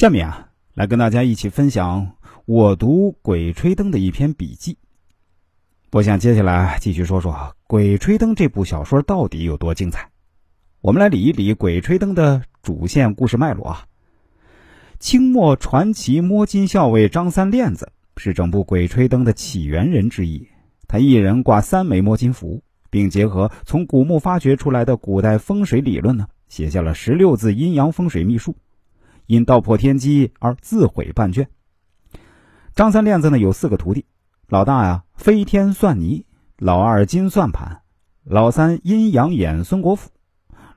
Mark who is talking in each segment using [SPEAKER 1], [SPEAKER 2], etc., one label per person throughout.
[SPEAKER 1] 下面啊，来跟大家一起分享我读《鬼吹灯》的一篇笔记。我想接下来继续说说《鬼吹灯》这部小说到底有多精彩。我们来理一理《鬼吹灯》的主线故事脉络啊。清末传奇摸金校尉张三链子是整部《鬼吹灯》的起源人之一，他一人挂三枚摸金符，并结合从古墓发掘出来的古代风水理论呢，写下了十六字阴阳风水秘术。因道破天机而自毁半卷。张三链子呢有四个徒弟，老大呀飞天算泥，老二金算盘，老三阴阳眼孙国府，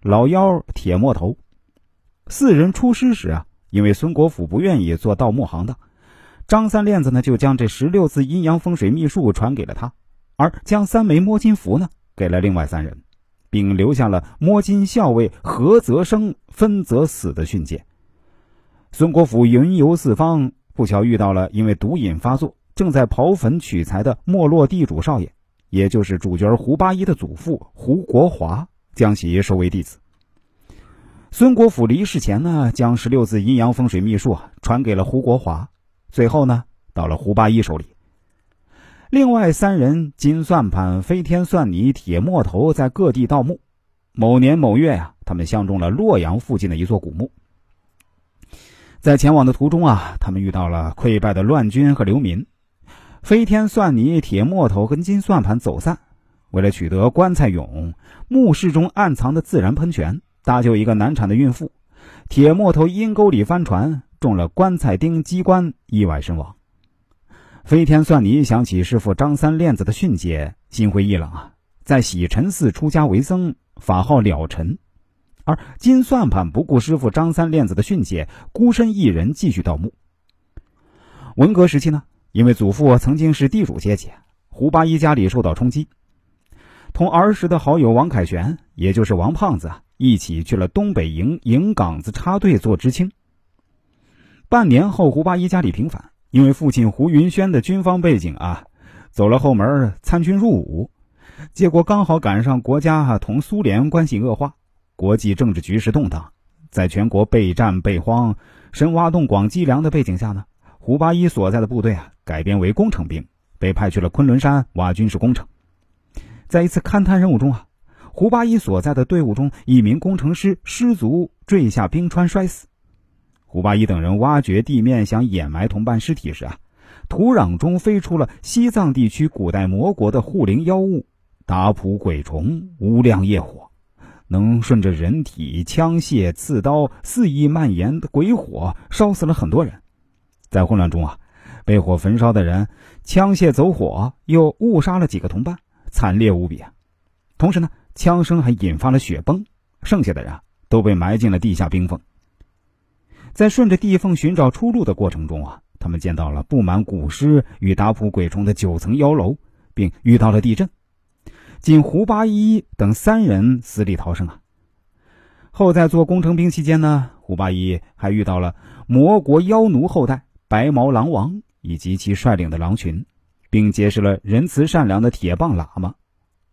[SPEAKER 1] 老幺铁磨头。四人出师时啊，因为孙国府不愿意做盗墓行当，张三链子呢就将这十六字阴阳风水秘术传给了他，而将三枚摸金符呢给了另外三人，并留下了摸金校尉何则生，分则死的训诫。孙国府云游四方，不巧遇到了因为毒瘾发作正在刨坟取材的没落地主少爷，也就是主角胡八一的祖父胡国华，将其收为弟子。孙国府离世前呢，将十六字阴阳风水秘术啊传给了胡国华，最后呢到了胡八一手里。另外三人金算盘、飞天算泥、铁磨头在各地盗墓。某年某月呀，他们相中了洛阳附近的一座古墓。在前往的途中啊，他们遇到了溃败的乱军和流民，飞天算泥、铁木头跟金算盘走散。为了取得棺材俑，墓室中暗藏的自然喷泉，搭救一个难产的孕妇，铁木头阴沟里翻船，中了棺材钉机关，意外身亡。飞天算泥想起师傅张三链子的训诫，心灰意冷啊，在洗尘寺出家为僧，法号了尘。而金算盘不顾师傅张三链子的训诫，孤身一人继续盗墓。文革时期呢，因为祖父曾经是地主阶级，胡八一家里受到冲击，同儿时的好友王凯旋，也就是王胖子，一起去了东北营营岗子插队做知青。半年后，胡八一家里平反，因为父亲胡云轩的军方背景啊，走了后门参军入伍，结果刚好赶上国家同苏联关系恶化。国际政治局势动荡，在全国备战备荒、深挖洞广积粮的背景下呢，胡八一所在的部队啊改编为工程兵，被派去了昆仑山挖军事工程。在一次勘探任务中啊，胡八一所在的队伍中一名工程师失足坠下冰川摔死。胡八一等人挖掘地面想掩埋同伴尸体时啊，土壤中飞出了西藏地区古代魔国的护灵妖物达普鬼虫，无量业火。能顺着人体枪械、刺刀肆意蔓延的鬼火，烧死了很多人。在混乱中啊，被火焚烧的人枪械走火，又误杀了几个同伴，惨烈无比啊！同时呢，枪声还引发了雪崩，剩下的人都被埋进了地下冰缝。在顺着地缝寻找出路的过程中啊，他们见到了布满古尸与打扑鬼虫的九层妖楼，并遇到了地震。仅胡八一等三人死里逃生啊！后在做工程兵期间呢，胡八一还遇到了魔国妖奴后代白毛狼王以及其率领的狼群，并结识了仁慈善良的铁棒喇嘛。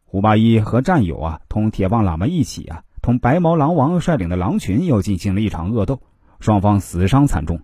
[SPEAKER 1] 胡八一和战友啊，同铁棒喇嘛一起啊，同白毛狼王率领的狼群又进行了一场恶斗，双方死伤惨重。